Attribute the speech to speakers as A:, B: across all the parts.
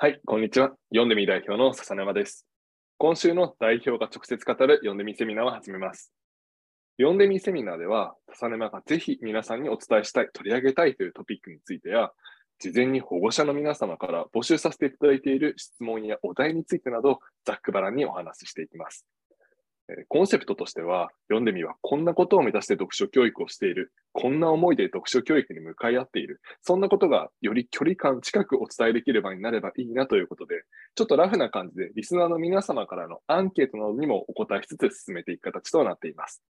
A: はい、こんにちは。読んでみ代表の笹沼です。今週の代表が直接語る読んでみセミナーを始めます。読んでみセミナーでは、笹沼がぜひ皆さんにお伝えしたい、取り上げたいというトピックについてや、事前に保護者の皆様から募集させていただいている質問やお題についてなど、ざっくばらんにお話ししていきます。コンセプトとしては、読んでみはこんなことを目指して読書教育をしている、こんな思いで読書教育に向かい合っている、そんなことがより距離感近くお伝えできればになればいいなということで、ちょっとラフな感じでリスナーの皆様からのアンケートなどにもお答えしつつ進めていく形となっています。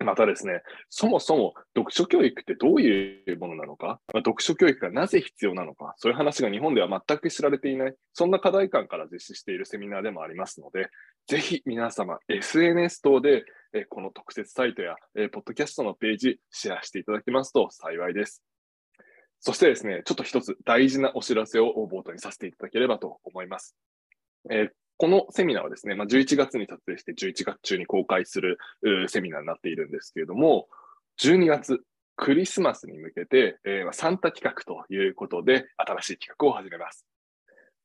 A: またですね、そもそも読書教育ってどういうものなのか、ま読書教育がなぜ必要なのか、そういう話が日本では全く知られていない、そんな課題感から実施しているセミナーでもありますので、ぜひ皆様、SNS 等で、えこの特設サイトや、えポッドキャストのページ、シェアしていただけますと幸いです。そしてですね、ちょっと一つ大事なお知らせを冒頭にさせていただければと思います。えこのセミナーはですね、まあ、11月に撮影して11月中に公開するセミナーになっているんですけれども、12月、クリスマスに向けて、えーサンタ企画ということで、新しい企画を始めます。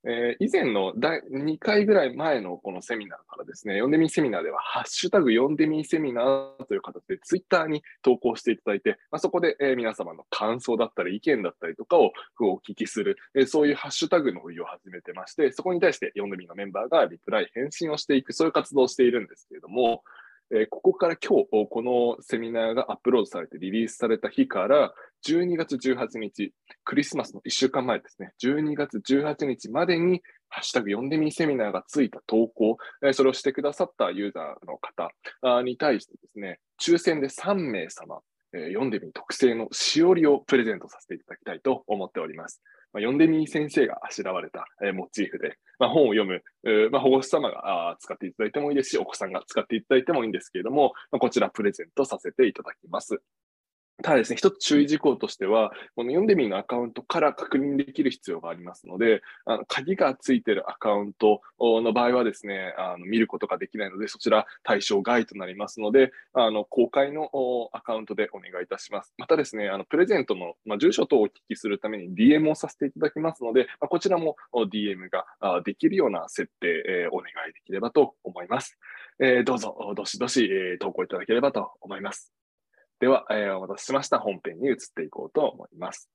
A: えー以前の第2回ぐらい前のこのセミナーからですね、読んでみセミナーでは、ハッシュタグ読んでみセミナーという形でツイッターに投稿していただいて、まあ、そこで、えー皆様の感想だったり意見だったりとかをお聞きする、えーそういうハッシュタグの運用を始めてまして、そこに対して読んでみのメンバーがリプライ、返信をしていく、そういう活動をしているんですけれども、えここから今日、このセミナーがアップロードされてリリースされた日から、12月18日、クリスマスの1週間前ですね、12月18日までに、ハッシュタグ読んでみセミナーがついた投稿、それをしてくださったユーザーの方に対してですね、抽選で3名様、えー読んでみ特製のしおりをプレゼントさせていただきたいと思っております。まあ、読んでみ先生があしらわれた、えーモチーフで、まあ、本を読む、えーまあ、保護者様があ使っていただいてもいいですし、お子さんが使っていただいてもいいんですけれども、まあ、こちらプレゼントさせていただきます。ただですね、一つ注意事項としては、この読んでみのアカウントから確認できる必要がありますので、あの鍵がついているアカウントの場合はですね、あの見ることができないので、そちら対象外となりますので、あの公開のおアカウントでお願いいたします。またですね、あのプレゼントの、まあ、住所等をお聞きするために DM をさせていただきますので、まあ、こちらもお DM があできるような設定、えーお願いできればと思います。えーどうぞ、どしどし、えー投稿いただければと思います。では、えーお待たせしました。本編に移っていこうと思います。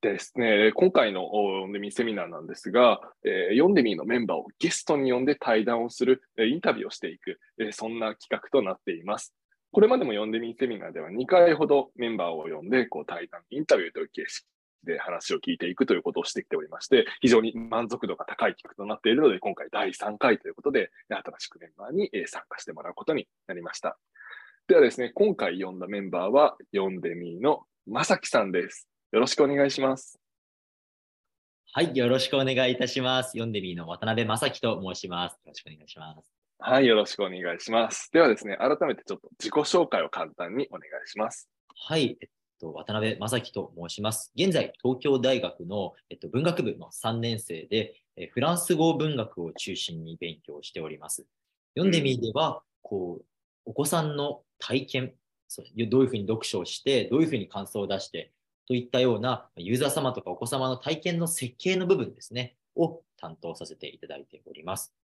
A: ですね、今回の読んでみセミナーなんですが、えー読んでみのメンバーをゲストに呼んで対談をする、インタビューをしていく、えーそんな企画となっています。これまでも読んでみセミナーでは2回ほどメンバーを呼んで、こう対談、インタビューという形式で話を聞いていくということをしてきておりまして、非常に満足度が高い企画となっているので、今回第3回ということで、新しくメンバーに参加してもらうことになりました。ではですね、今回読んだメンバーは、読んでみのまさきさんです。よろしくお願いします。
B: はい、よろしくお願いいたします。読んでみーの渡辺正樹と申します。よろしくお願いします。
A: はい、よろしくお願いします。ではですね、改めてちょっと自己紹介を簡単にお願いします。
B: はい、えっと、渡辺正樹と申します。現在、東京大学の、えっと、文学部の3年生で、えフランス語文学を中心に勉強しております。読んでみーでは、こう、お子さんの体験、どういうふうに読書をして、どういうふうに感想を出して、といったようなユーザー様とかお子様の体験の設計の部分ですね、を担当させていただいております。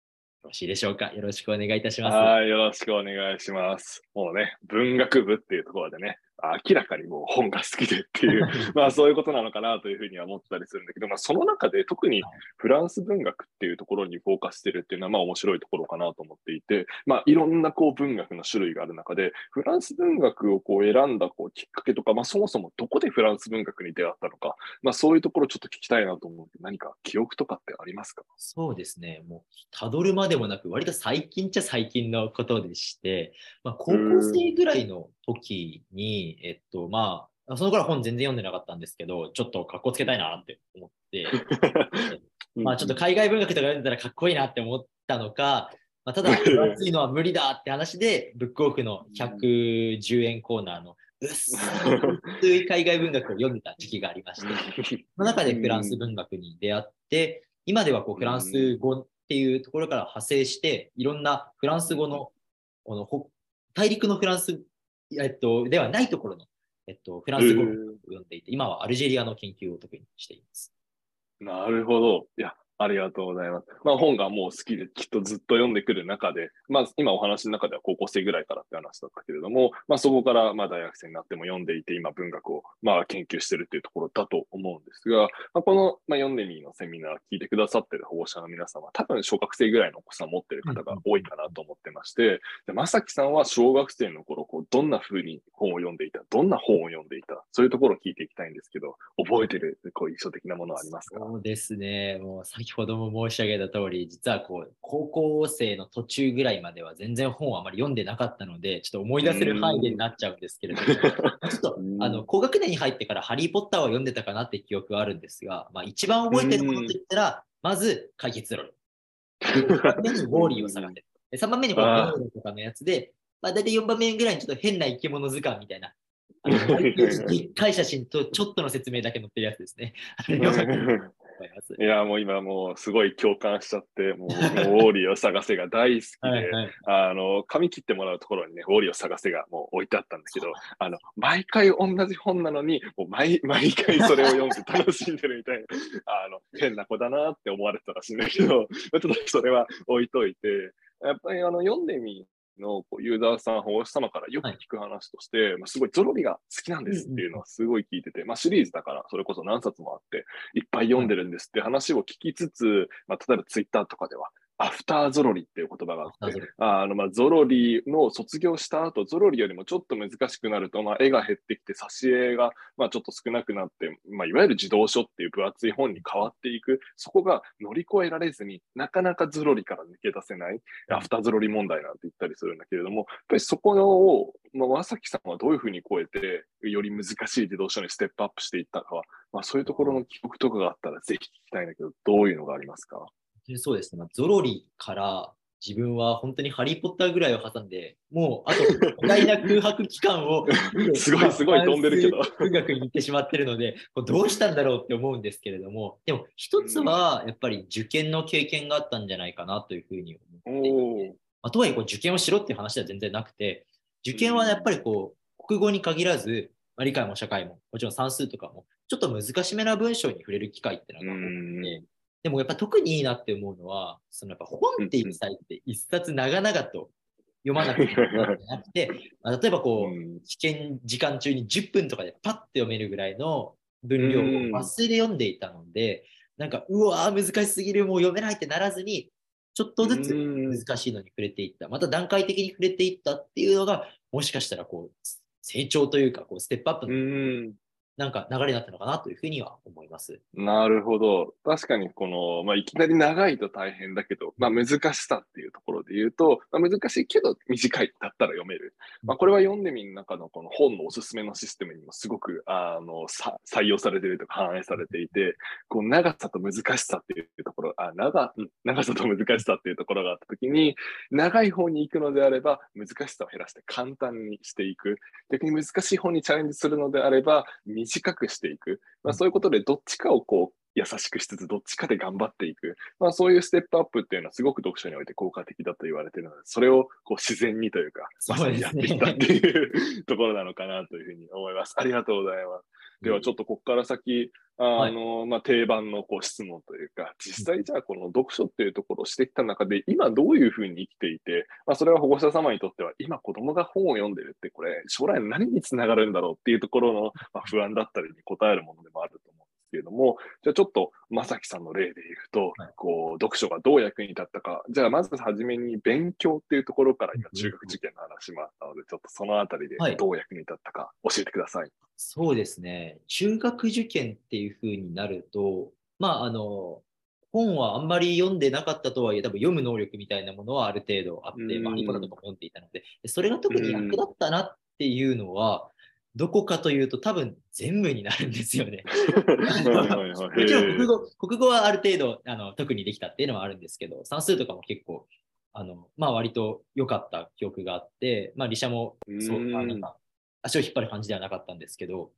B: よろしいでしょうか？よろしくお願いいたします。
A: はい、よろしくお願いします。もうね、文学部っていうところでね、明らかにもう本が好きでっていう、まあそういうことなのかなというふうには思ったりするんだけど、まあその中で特にフランス文学っていうところにフォーカスしてるっていうのはまあ面白いところかなと思っていて、まあいろんなこう文学の種類がある中で、フランス文学をこう選んだこうきっかけとか、まあそもそもどこでフランス文学に出会ったのか、まあそういうところちょっと聞きたいなと思う何か記憶とかってありますか？
B: そうですね、もう、たどるまでもなく、割と最近っちゃ最近のことでして、まあ、高校生ぐらいの時に、えっと、まあ、その頃は本全然読んでなかったんですけど、ちょっと格好つけたいなって思って、まあ、ちょっと海外文学とか読んでたらかっこいいなって思ったのか、まあ、ただ、分厚いのは無理だって話で、ブックオフの110円コーナーの薄い海外文学を読んでた時期がありまして、その中でフランス文学に出会って、今ではこうフランス語っていうところから派生して、いろんなフランス語のこのほ大陸のフランス、えっと、ではないところの、えっと、フランス語を読んでいて、今はアルジェリアの研究を特にしています。
A: なるほど。いや、ありがとうございます。まあ本がもう好きできっとずっと読んでくる中で、まあ今お話の中では高校生ぐらいからって話だったけれども、まあそこからまあ大学生になっても読んでいて今文学をまあ研究してるっていうところだと思うんですが、まあ、この、まあ、読んでみのセミナー聞いてくださってる保護者の皆様、多分小学生ぐらいのお子さん持ってる方が多いかなと思ってまして、でまさきさんは小学生の頃こうどんな風に本を読んでいた、どんな本を読んでいた、そういうところを聞いていきたいんですけど、覚えてるこう印象的なものはありますか？
B: そうですね。もう先ほども申し上げた通り、実はこう、高校生の途中ぐらいまでは全然本をあまり読んでなかったので、ちょっと思い出せる範囲でになっちゃうんですけれども、ちょっとあの高学年に入ってからハリー・ポッターを読んでたかなって記憶はあるんですが、まあ、一番覚えてるものといったら、まず解決論。2番目にウォーリーを探せ。3番目にこのメとかのやつで、まあ、大体4番目ぐらいにちょっと変な生き物図鑑みたいな。あのでっかい写真とちょっとの説明だけ載ってるやつですね。
A: いや、もう今もうすごい共感しちゃって、もうウォーリーを探せが大好きで、はいはい、あの、髪切ってもらうところにね、ウォーリーを探せがもう置いてあったんだけど、あの、毎回同じ本なのに、もう毎毎回それを読んで楽しんでるみたいな、あの、変な子だなって思われてたらしいんだけど、ちょっとそれは置いといて、やっぱりあの読んでみのこうユーザーさん、保護者様からよく聞く話として、はい、まあ、すごいゾロリが好きなんですっていうのはすごい聞いてて、まあ、シリーズだからそれこそ何冊もあって、いっぱい読んでるんですって話を聞きつつ、まあ、例えばツイッターとかでは、アフターゾロリっていう言葉があって、あのまあゾロリの卒業した後、ゾロリよりもちょっと難しくなると、まあ、絵が減ってきて、挿絵がまあちょっと少なくなって、まあ、いわゆる児童書っていう分厚い本に変わっていく、そこが乗り越えられずになかなかゾロリから抜け出せない、アフターゾロリ問題なんて言ったりするんだけれども、やっぱりそこを、まあ、和崎さんはどういうふうに超えて、より難しい児童書にステップアップしていったかは、まあ、そういうところの記憶とかがあったらぜひ聞きたいんだけど、どういうのがありますか？
B: そうですね、まあ、ゾロリから自分は本当にハリー・ポッターぐらいを挟んで、もうあと巨大な空白期間を
A: すごいすごい飛んでるけど。
B: 文学に行ってしまってるので、どうしたんだろうって思うんですけれども、でも一つはやっぱり受験の経験があったんじゃないかなというふうに思っていて、まあ、とはいえこう受験をしろっていう話では全然なくて、受験はやっぱりこう国語に限らず、まあ、理解も社会も、もちろん算数とかも、ちょっと難しめな文章に触れる機会っていうのがあって、でもやっぱ特にいいなって思うのは、そのやっぱ本っていう際って一冊長々と読まなくていなくて、まあ、例えばこう、試験時間中に10分とかでパッて読めるぐらいの分量を忘れ読んでいたので、なんか、うわー難しすぎる、もう読めないってならずに、ちょっとずつ難しいのに触れていった、また段階的に触れていったっていうのが、もしかしたらこう、成長というか、こうステップアップのなんか流れになったのかなというふうには思います。
A: なるほど。確かにこの、まあ、いきなり長いと大変だけど、まあ、難しさっていうところで言うと、まあ、難しいけど短いだったら読める。まあ、これは読んでみる中のこの本のおすすめのシステムにもすごくあの採用されているとか反映されていて、こう長さと難しさっていうところ、あ長長さと難しさっていうところがあったときに、長い方に行くのであれば難しさを減らして簡単にしていく。逆に難しい方にチャレンジするのであれば、短くしていく、まあ、そういうことでどっちかをこう優しくしつつどっちかで頑張っていく、まあ、そういうステップアップっていうのはすごく読書において効果的だと言われているのでそれをこう自然にというかまさにやっていったっていうところなのかなというふうに思います。ありがとうございます。ではちょっとここから先、あの、はい、まあ、定番のこう質問というか、実際じゃあこの読書っていうところをしてきた中で、今どういうふうに生きていて、まあ、それは保護者様にとっては、今子供が本を読んでるって、これ、将来何につながるんだろうっていうところの、まあ、不安だったりに応えるものでもあると思うけれども、じゃあちょっと、まさきさんの例で言うと、はい、こう、読書がどう役に立ったか、じゃあまずはじめに勉強っていうところから今、中学受験の話もあったので、ちょっとそのあたりでどう役に立ったか教えてください。はい、
B: そうですね。中学受験っていうふうになると、まあ、あの、本はあんまり読んでなかったとはいえ、多分読む能力みたいなものはある程度あって、まあ、ハリー・ポッターとかも読んでいたので、それが特に役立ったなっていうのは、どこかというと多分全部になるんですよね。もちろん国語国語はある程度あの特にできたっていうのはあるんですけど、算数とかも結構、あのまあ、割と良かった記憶があって、まあ、理社もそうなんか足を引っ張る感じではなかったんですけど、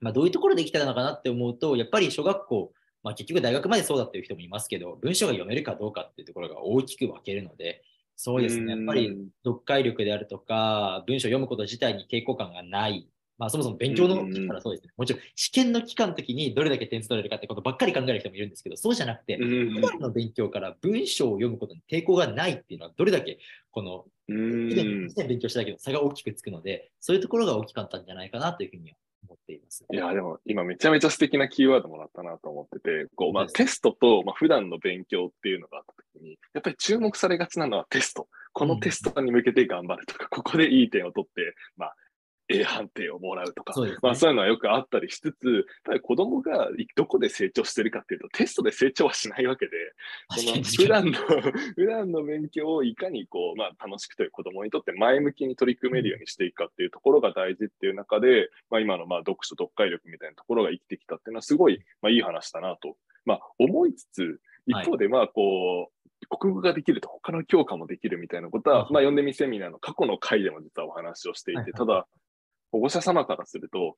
B: まあ、どういうところできたのかなって思うと、やっぱり小学校、まあ、結局大学までそうだっていう人もいますけど、文章が読めるかどうかっていうところが大きく分けるので、そうですね、やっぱり読解力であるとか、文章を読むこと自体に抵抗感がない、まあ、そもそも勉強の期からそうですね。もちろん試験の期間の時にどれだけ点数取れるかってことばっかり考える人もいるんですけど、そうじゃなくて、普段の勉強から文章を読むことに抵抗がないっていうのは、どれだけこの、普段勉強したけど差が大きくつくので、そういうところが大きかったんじゃないかなというふうに思っています。
A: いや、でも今めちゃめちゃ素敵なキーワードもらったなと思ってて、こうまあ、テストと、まあ、普段の勉強っていうのがあった時に、やっぱり注目されがちなのはテスト。このテストに向けて頑張るとか、ここでいい点を取って、まあ、A 判定をもらうとか、そう、ね,、まあ、そういうのはよくあったりしつつ、やっぱり子供がどこで成長してるかっていうと、テストで成長はしないわけで、その普段の 普段の勉強をいかにこう、まあ、楽しくという子供にとって前向きに取り組めるようにしていくかっていうところが大事っていう中で、まあ、今のまあ読書、読解力みたいなところが生きてきたっていうのはすごい、まあ、いい話だなと、まあ、思いつつ、一方でまあこう、国語ができると他の教科もできるみたいなことは、まあ、読んでみセミナーの過去の回でも実はお話をしていて、ただ、保護者様からすると、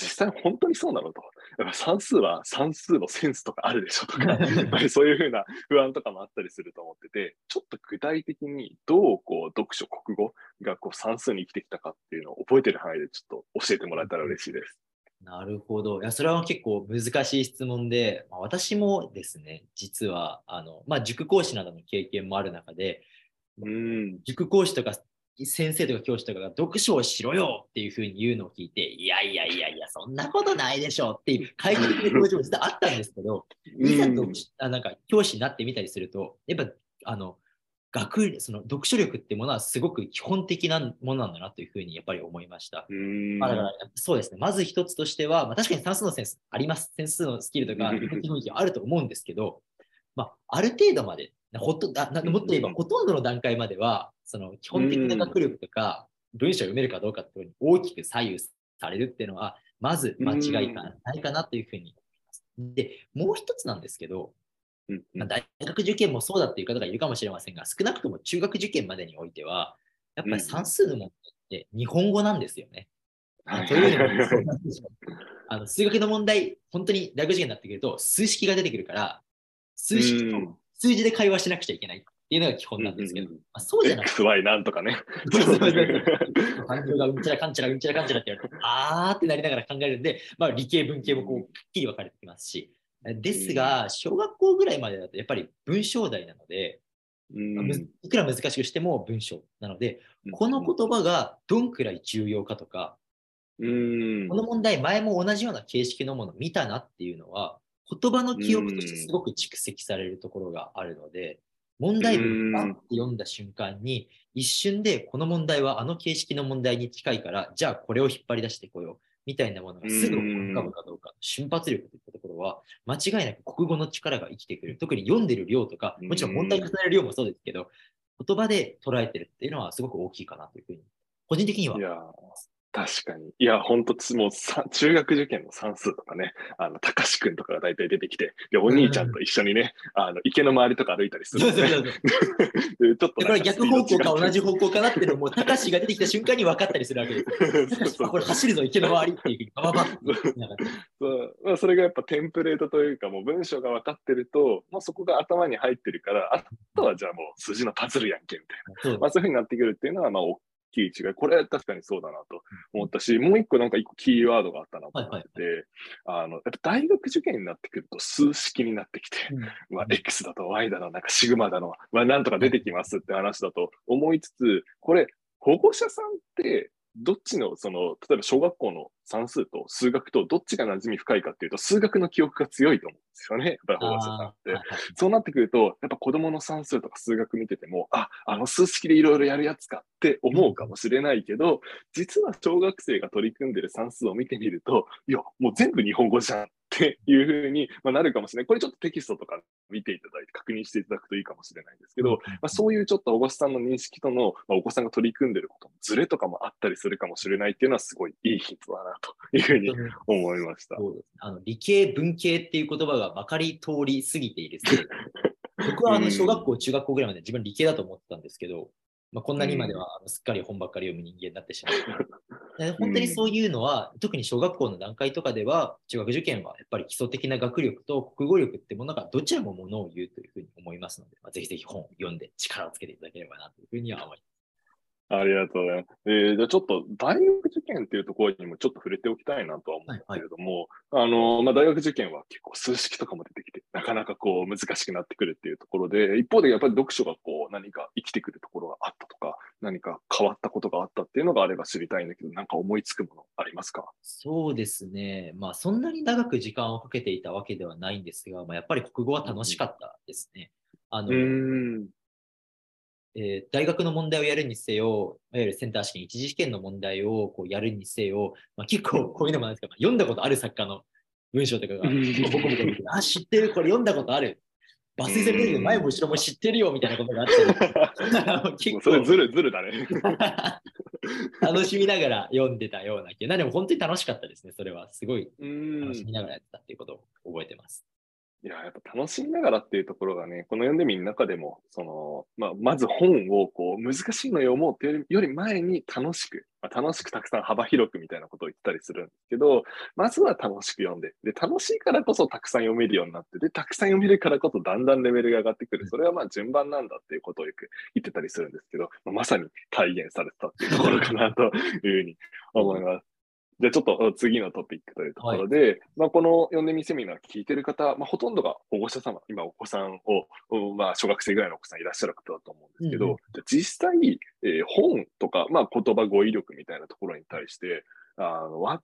A: 実際本当にそうなのと。やっぱ算数は算数のセンスとかあるでしょとか、やっぱりそういうふうな不安とかもあったりすると思ってて、ちょっと具体的にどうこう読書、国語がこう算数に生きてきたかっていうのを覚えてる範囲でちょっと教えてもらえたら嬉しいです。
B: なるほど。いや、それは結構難しい質問で、まあ、私もですね、実は、あの、まあ、塾講師などの経験もある中で、うん、塾講師とか先生とか教師とかが読書をしろよっていうふうに言うのを聞いて、いやいやいやいや、そんなことないでしょっていう快適な表情も実はあったんですけど、いざとあなんか教師になってみたりすると、やっぱあの学その読書力ってものはすごく基本的なものなんだなというふうにやっぱり思いました。まあ、だからそうですね、まず一つとしては、まあ、確かに算数のセンスあります。算数のスキルとか、基本あると思うんですけど、まあ、ある程度までほとあもっと言えば、ほとんどの段階までは、その基本的な学力とか、文章を読めるかどうかっていうに大きく左右されるっていうのは、まず間違いがないかなというふうに思います。で、もう一つなんですけど、まあ、大学受験もそうだっていう方がいるかもしれませんが、少なくとも中学受験までにおいては、やっぱり算数の問題って日本語なんですよね。というのも、あの数学の問題、本当に大学受験になってくると、数式が出てくるから、数式と数字で会話しなくちゃいけないいうのが基本なんですけど、うんうんまあ、そうじゃなくて。
A: XY なんとかね。
B: 環境がうんちゃらかんちゃらうんちゃらかんちゃらって言われて、あーってなりながら考えるんで、まあ、理系文系もこう、くっきり分かれてきますし、ですが、小学校ぐらいまでだとやっぱり文章題なので、うん、いくら難しくしても文章なので、この言葉がどんくらい重要かとか、うん、この問題、前も同じような形式のものを見たなっていうのは、言葉の記憶としてすごく蓄積されるところがあるので、問題文をって読んだ瞬間に、一瞬でこの問題はあの形式の問題に近いから、じゃあこれを引っ張り出してこようみたいなものがすぐ浮かぶかどうか、瞬発力といったところは、間違いなく国語の力が生きてくる。特に読んでる量とか、もちろん問題重ねる量もそうですけど、言葉で捉えてるっていうのはすごく大きいかなというふうに、個人的には。
A: 確かに。いや、本当もうさ、中学受験の算数とかね、あの、たかしくんとかが大体出てきて、で、お兄ちゃんと一緒にね、あの、池の周りとか歩いたりする、ね。ち
B: ょっと。これ逆方向か同じ方向かなっていうのも、たかしが出てきた瞬間に分かったりするわけです これ走るぞ、池の周りっていうバ
A: そうまあ、それがやっぱテンプレートというか、もう文章が分かってると、もうそこが頭に入ってるから、あとはじゃあもう筋のパズルやんけ、みたいな。まあ、そういうふうになってくるっていうのは、まあ、大きい違い。これは確かにそうだなと思ったし、もう一個なんか一個キーワードがあったなと思って。て、はいはい、あの、やっぱ大学受験になってくると数式になってきて、うん、まあ、X だと Y だの、なんかシグマだの、まあ、なんとか出てきますって話だと思いつつ、これ、保護者さんってどっちの、その、例えば小学校の算数と数学とどっちが馴染み深いかっていうと、数学の記憶が強いと思うんですよね。やっぱり保護者さんって。そうなってくると、やっぱ子供の算数とか数学見てても、あ、あの数式でいろいろやるやつかって思うかもしれないけど、実は小学生が取り組んでる算数を見てみると、いや、もう全部日本語じゃんっていうふうに、まなるかもしれない。これちょっとテキストとか見ていただいて確認していただくといいかもしれないんですけど、まあ、そういうちょっとお子さんの認識との、まあ、お子さんが取り組んでることのズレとかもあったりするかもしれないっていうのはすごいいいヒントだなというふうに思いました。
B: あの理系、文系っていう言葉がまかり通り過ぎている 僕はあの小学校、中学校ぐらいまで自分理系だと思ってたんですけど、まあ、こんなにまではすっかり本ばっかり読む人間になってしまう。本当にそういうのは、特に小学校の段階とかでは、中学受験はやっぱり基礎的な学力と国語力ってものがどちらもものを言うというふうに思いますので、まあ、ぜひぜひ本を読んで力をつけていただければなというふうには思います。
A: ありがとうございます。えー、じゃあちょっと大学受験っていうところにもちょっと触れておきたいなとは思うんですけれども、はいはい、あの、まあ、大学受験は結構数式とかも出てきて、なかなかこう難しくなってくるっていうところで、一方でやっぱり読書がこう何か生きてくるところがあったとか、何か変わったことがあったっていうのがあれば知りたいんだけど、なんか思いつくものありますか？
B: そうですね。まあそんなに長く時間をかけていたわけではないんですが、まあ、やっぱり国語は楽しかったですね。あの、えー、大学の問題をやるにせよ、いわゆるセンター試験、一次試験の問題をこうやるにせよ、まあ、結構こういうのもなんですけど、読んだことある作家の文章とかが、ボコボコあ、知ってる、これ読んだことある。抜粋されてるけど、前も後ろも知ってるよみたいなことがあって、
A: 結構それずるずるだね。
B: 楽しみながら読んでたような気が、でも本当に楽しかったですね、それは。すごい楽しみながらやってたっていうことを覚えてます。
A: いや、やっぱ楽しみながらっていうところがね、この読んでみる中でも、その、まあ、まず本をこう難しいの読もうっていうより前に楽しく、まあ、楽しくたくさん幅広くみたいなことを言ったりするんですけど、まずは楽しく読んで、で、楽しいからこそたくさん読めるようになって、で、たくさん読めるからこそだんだんレベルが上がってくる。それはまあ順番なんだっていうことをよく言ってたりするんですけど、まあ、まさに体現されてたっていうところかなというふうに思います。じゃあちょっと次のトピックというところで、はい、まあ、この読んでみセミナー聞いてる方、まあ、ほとんどが保護者様、今お子さんを、まあ、小学生ぐらいのお子さんいらっしゃる方だと思うんですけど、うん、じゃ実際、えー、本とか、まあ、言葉語彙力みたいなところに対して、あのわ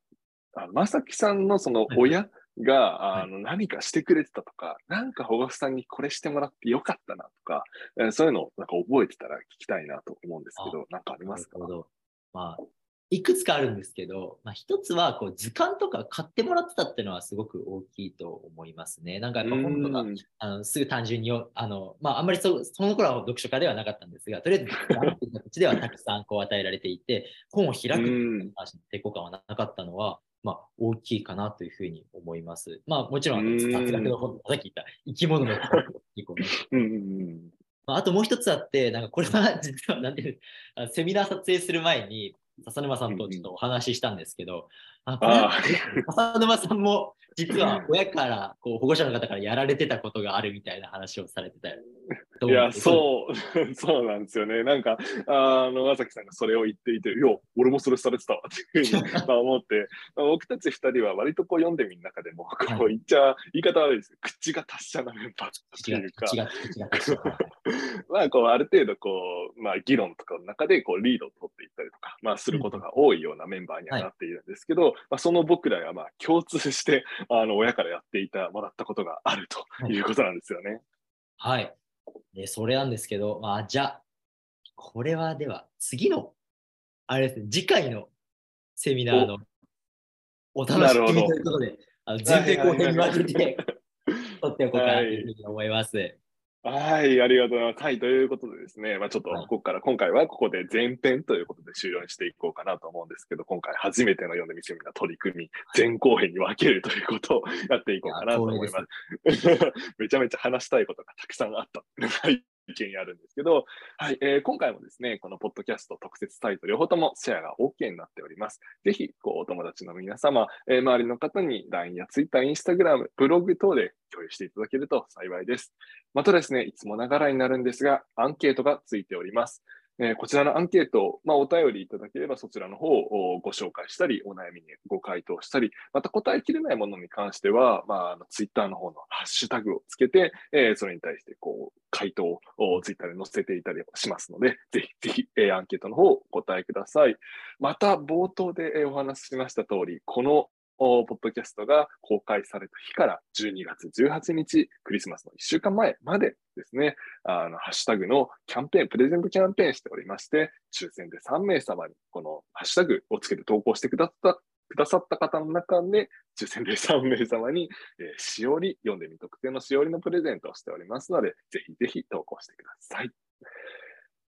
A: あまさきさんのその親が、はい、あの何かしてくれてたとか、なんか保護者さんにこれしてもらってよかったなとか、えー、そういうのをなんか覚えてたら聞きたいなと思うんですけど、なんかありますか？
B: まあ、いくつかあるんですけど、まあ、一つはこう図鑑とか買ってもらってたっていうのはすごく大きいと思いますね。なんかやっぱ本とかあのすぐ単純にあの、まあ、あんまりそその頃は読書家ではなかったんですが、とりあえず形ではたくさんこう与えられていて、本を開く話の抵抗感はなかったのは、まあ、大きいかなというふうに思います。まあ、もちろんあの雑学の本、さっき言った生き物の本結構ね。あともう一つあって、なんかこれは実はなんていうセミナー撮影する前に、笹沼さんとちょっとお話ししたんですけど、あ 笹沼さんも実は親からこう保護者の方からやられてたことがあるみたいな話をされてたよ。
A: いや、そう、そうなんですよね。なんか、あの、まさきさんがそれを言っていて、いや、俺もそれされてたわっていうふうに 思って、僕たち二人は割とこう読んでみる中でも、こう言っちゃ、言い方悪いです。口が達者なメンバーっていうか。まあ、こう、ある程度、こう、まあ、議論とかの中で、こう、リードをか、まあ、することが多いようなメンバーにはなっているんですけど、はい、まあ、その僕らが、まあ、共通して、あの、親からやっていた、もらったことがあるということなんですよね。
B: はい。で、それなんですけど、まあ、じゃあ、これはでは、次の、あれですね、次回のセミナーのお楽しみということで、あの前編後編に分けて、取っておこうかなというふうに思います。
A: はい、ありがとうございます。はい、ということでですね、まあ、ちょっとここから、はい、今回はここで前編ということで終了にしていこうかなと思うんですけど、今回初めての読んでみせみな取り組み、前後編に分けるということをやっていこうかなと思います。めちゃめちゃ話したいことがたくさんあった。意見あるんですけど、はい、えー、今回もですね、このポッドキャスト特設サイト両方ともシェアが OK になっております。ぜひ、こう、お友達の皆様、えー、周りの方に LINE や Twitter、Instagram、ブログ等で共有していただけると幸いです。またですね、いつもながらになるんですが、アンケートがついております。えー、こちらのアンケート、まあ、お便りいただければそちらの方をご紹介したり、お悩みにご回答したり、また答えきれないものに関しては、まあ、あのツイッターの方のハッシュタグをつけて、えー、それに対してこう回答をツイッターで載せていたりしますので、ぜひぜひ、えー、アンケートの方をお答えください。また、冒頭でお話ししました通り、このポッドキャストが公開された日から12月18日、クリスマスの1週間前までですね、あの、ハッシュタグのキャンペーン、プレゼントキャンペーンしておりまして、抽選で3名様にこのハッシュタグをつけて投稿してくださったくださった方の中で、抽選で3名様に、えー、しおり、読んでみ特典のしおりのプレゼントをしておりますので、ぜひぜひ投稿してください。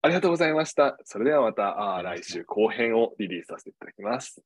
A: ありがとうございました。それではまた、来週後編をリリースさせていただきます。